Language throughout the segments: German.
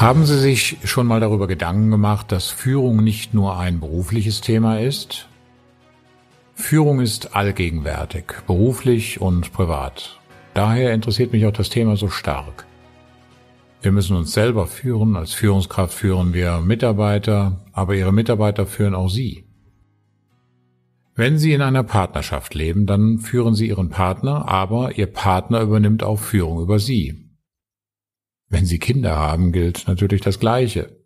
Haben Sie sich schon mal darüber Gedanken gemacht, dass Führung nicht nur ein berufliches Thema ist? Führung ist allgegenwärtig, beruflich und privat. Daher interessiert mich auch das Thema so stark. Wir müssen uns selber führen, als Führungskraft führen wir Mitarbeiter, aber Ihre Mitarbeiter führen auch Sie. Wenn Sie in einer Partnerschaft leben, dann führen Sie Ihren Partner, aber Ihr Partner übernimmt auch Führung über Sie. Wenn Sie Kinder haben, gilt natürlich das Gleiche.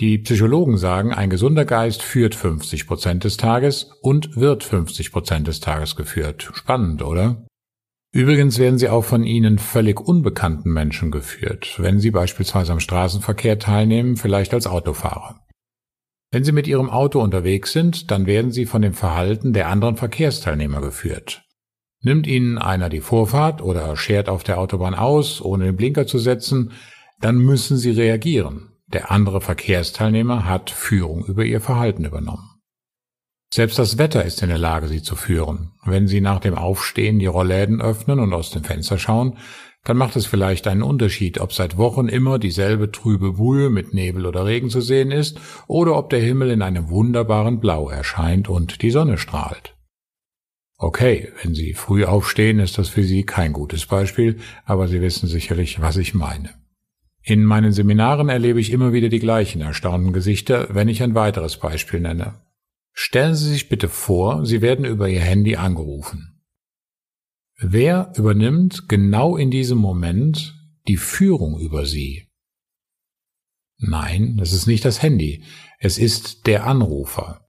Die Psychologen sagen, ein gesunder Geist führt 50 Prozent des Tages und wird 50 Prozent des Tages geführt. Spannend, oder? Übrigens werden sie auch von ihnen völlig unbekannten Menschen geführt, wenn sie beispielsweise am Straßenverkehr teilnehmen, vielleicht als Autofahrer. Wenn sie mit ihrem Auto unterwegs sind, dann werden sie von dem Verhalten der anderen Verkehrsteilnehmer geführt. Nimmt ihnen einer die Vorfahrt oder schert auf der Autobahn aus, ohne den Blinker zu setzen, dann müssen sie reagieren. Der andere Verkehrsteilnehmer hat Führung über ihr Verhalten übernommen. Selbst das Wetter ist in der Lage, sie zu führen. Wenn sie nach dem Aufstehen die Rollläden öffnen und aus dem Fenster schauen, dann macht es vielleicht einen Unterschied, ob seit Wochen immer dieselbe trübe Brühe mit Nebel oder Regen zu sehen ist oder ob der Himmel in einem wunderbaren Blau erscheint und die Sonne strahlt. Okay, wenn Sie früh aufstehen, ist das für Sie kein gutes Beispiel, aber Sie wissen sicherlich, was ich meine. In meinen Seminaren erlebe ich immer wieder die gleichen erstaunten Gesichter, wenn ich ein weiteres Beispiel nenne. Stellen Sie sich bitte vor, Sie werden über Ihr Handy angerufen. Wer übernimmt genau in diesem Moment die Führung über Sie? Nein, es ist nicht das Handy, es ist der Anrufer.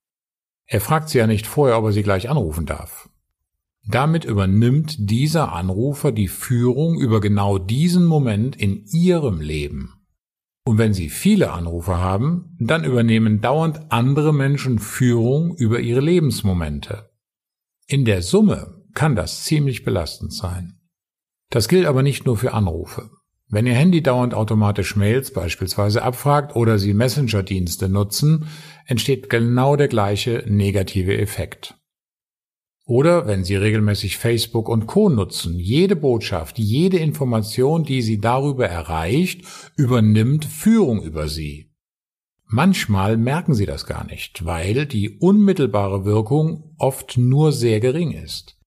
Er fragt Sie ja nicht vorher, ob er Sie gleich anrufen darf. Damit übernimmt dieser Anrufer die Führung über genau diesen Moment in Ihrem Leben. Und wenn Sie viele Anrufer haben, dann übernehmen dauernd andere Menschen Führung über ihre Lebensmomente. In der Summe kann das ziemlich belastend sein. Das gilt aber nicht nur für Anrufe. Wenn Ihr Handy dauernd automatisch Mails beispielsweise abfragt oder Sie Messenger-Dienste nutzen, entsteht genau der gleiche negative Effekt. Oder wenn Sie regelmäßig Facebook und Co nutzen, jede Botschaft, jede Information, die Sie darüber erreicht, übernimmt Führung über Sie. Manchmal merken Sie das gar nicht, weil die unmittelbare Wirkung oft nur sehr gering ist.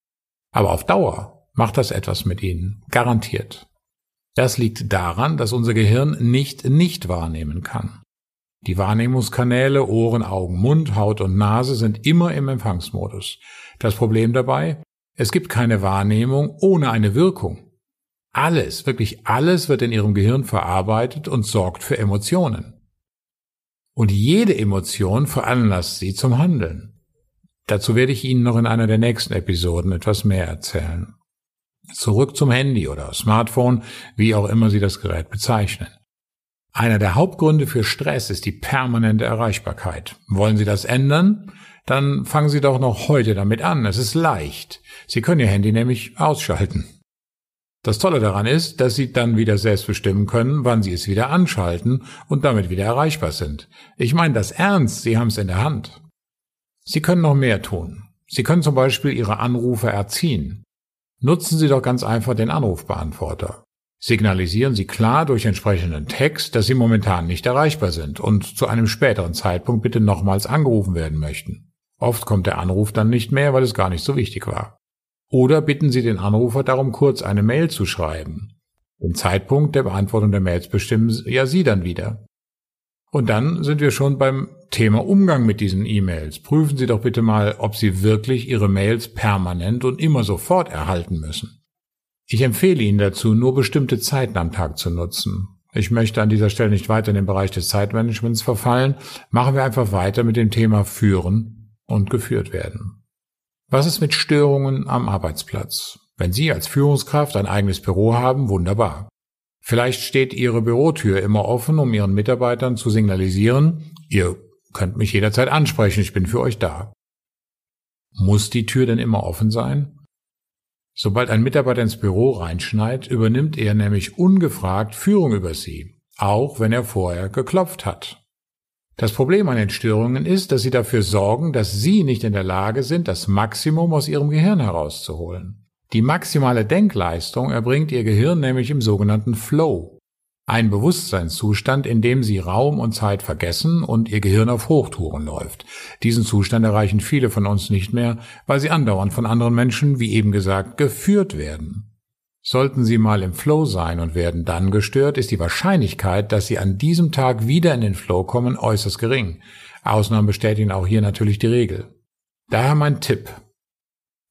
Aber auf Dauer macht das etwas mit Ihnen, garantiert. Das liegt daran, dass unser Gehirn nicht nicht wahrnehmen kann. Die Wahrnehmungskanäle Ohren, Augen, Mund, Haut und Nase sind immer im Empfangsmodus. Das Problem dabei? Es gibt keine Wahrnehmung ohne eine Wirkung. Alles, wirklich alles wird in Ihrem Gehirn verarbeitet und sorgt für Emotionen. Und jede Emotion veranlasst Sie zum Handeln. Dazu werde ich Ihnen noch in einer der nächsten Episoden etwas mehr erzählen. Zurück zum Handy oder Smartphone, wie auch immer Sie das Gerät bezeichnen. Einer der Hauptgründe für Stress ist die permanente Erreichbarkeit. Wollen Sie das ändern? Dann fangen Sie doch noch heute damit an. Es ist leicht. Sie können Ihr Handy nämlich ausschalten. Das Tolle daran ist, dass Sie dann wieder selbst bestimmen können, wann Sie es wieder anschalten und damit wieder erreichbar sind. Ich meine das ernst, Sie haben es in der Hand. Sie können noch mehr tun. Sie können zum Beispiel Ihre Anrufe erziehen. Nutzen Sie doch ganz einfach den Anrufbeantworter signalisieren Sie klar durch entsprechenden Text, dass Sie momentan nicht erreichbar sind und zu einem späteren Zeitpunkt bitte nochmals angerufen werden möchten. Oft kommt der Anruf dann nicht mehr, weil es gar nicht so wichtig war. Oder bitten Sie den Anrufer darum, kurz eine Mail zu schreiben. Den Zeitpunkt der Beantwortung der Mails bestimmen ja Sie dann wieder. Und dann sind wir schon beim Thema Umgang mit diesen E-Mails. Prüfen Sie doch bitte mal, ob Sie wirklich Ihre Mails permanent und immer sofort erhalten müssen. Ich empfehle Ihnen dazu, nur bestimmte Zeiten am Tag zu nutzen. Ich möchte an dieser Stelle nicht weiter in den Bereich des Zeitmanagements verfallen. Machen wir einfach weiter mit dem Thema Führen und geführt werden. Was ist mit Störungen am Arbeitsplatz? Wenn Sie als Führungskraft ein eigenes Büro haben, wunderbar. Vielleicht steht Ihre Bürotür immer offen, um Ihren Mitarbeitern zu signalisieren, ihr könnt mich jederzeit ansprechen, ich bin für euch da. Muss die Tür denn immer offen sein? Sobald ein Mitarbeiter ins Büro reinschneit, übernimmt er nämlich ungefragt Führung über Sie, auch wenn er vorher geklopft hat. Das Problem an den Störungen ist, dass sie dafür sorgen, dass Sie nicht in der Lage sind, das Maximum aus Ihrem Gehirn herauszuholen. Die maximale Denkleistung erbringt Ihr Gehirn nämlich im sogenannten Flow. Ein Bewusstseinszustand, in dem Sie Raum und Zeit vergessen und Ihr Gehirn auf Hochtouren läuft. Diesen Zustand erreichen viele von uns nicht mehr, weil sie andauernd von anderen Menschen, wie eben gesagt, geführt werden. Sollten Sie mal im Flow sein und werden dann gestört, ist die Wahrscheinlichkeit, dass Sie an diesem Tag wieder in den Flow kommen, äußerst gering. Ausnahmen bestätigen auch hier natürlich die Regel. Daher mein Tipp.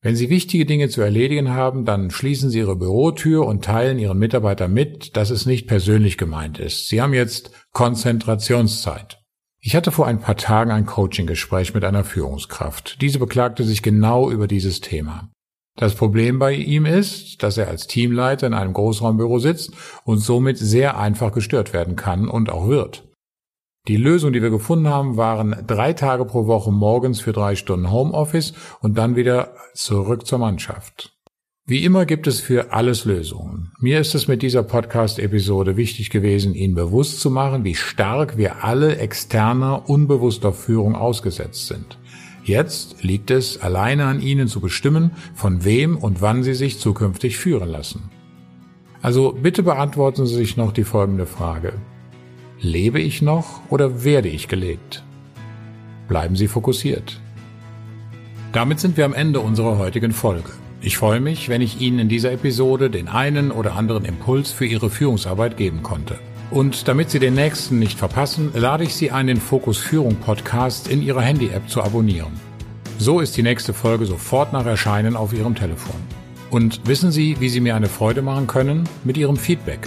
Wenn Sie wichtige Dinge zu erledigen haben, dann schließen Sie Ihre Bürotür und teilen Ihren Mitarbeitern mit, dass es nicht persönlich gemeint ist. Sie haben jetzt Konzentrationszeit. Ich hatte vor ein paar Tagen ein Coaching-Gespräch mit einer Führungskraft. Diese beklagte sich genau über dieses Thema. Das Problem bei ihm ist, dass er als Teamleiter in einem Großraumbüro sitzt und somit sehr einfach gestört werden kann und auch wird. Die Lösung, die wir gefunden haben, waren drei Tage pro Woche morgens für drei Stunden Homeoffice und dann wieder zurück zur Mannschaft. Wie immer gibt es für alles Lösungen. Mir ist es mit dieser Podcast-Episode wichtig gewesen, Ihnen bewusst zu machen, wie stark wir alle externer, unbewusster Führung ausgesetzt sind. Jetzt liegt es alleine an Ihnen zu bestimmen, von wem und wann Sie sich zukünftig führen lassen. Also bitte beantworten Sie sich noch die folgende Frage. Lebe ich noch oder werde ich gelebt? Bleiben Sie fokussiert. Damit sind wir am Ende unserer heutigen Folge. Ich freue mich, wenn ich Ihnen in dieser Episode den einen oder anderen Impuls für Ihre Führungsarbeit geben konnte. Und damit Sie den nächsten nicht verpassen, lade ich Sie ein, den Fokus Führung Podcast in Ihrer Handy-App zu abonnieren. So ist die nächste Folge sofort nach Erscheinen auf Ihrem Telefon. Und wissen Sie, wie Sie mir eine Freude machen können? Mit Ihrem Feedback.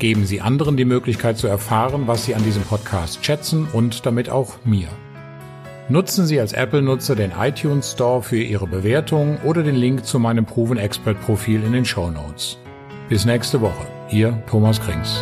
Geben Sie anderen die Möglichkeit zu erfahren, was Sie an diesem Podcast schätzen und damit auch mir. Nutzen Sie als Apple-Nutzer den iTunes Store für Ihre Bewertung oder den Link zu meinem Proven Expert Profil in den Show Notes. Bis nächste Woche. Ihr Thomas Krings.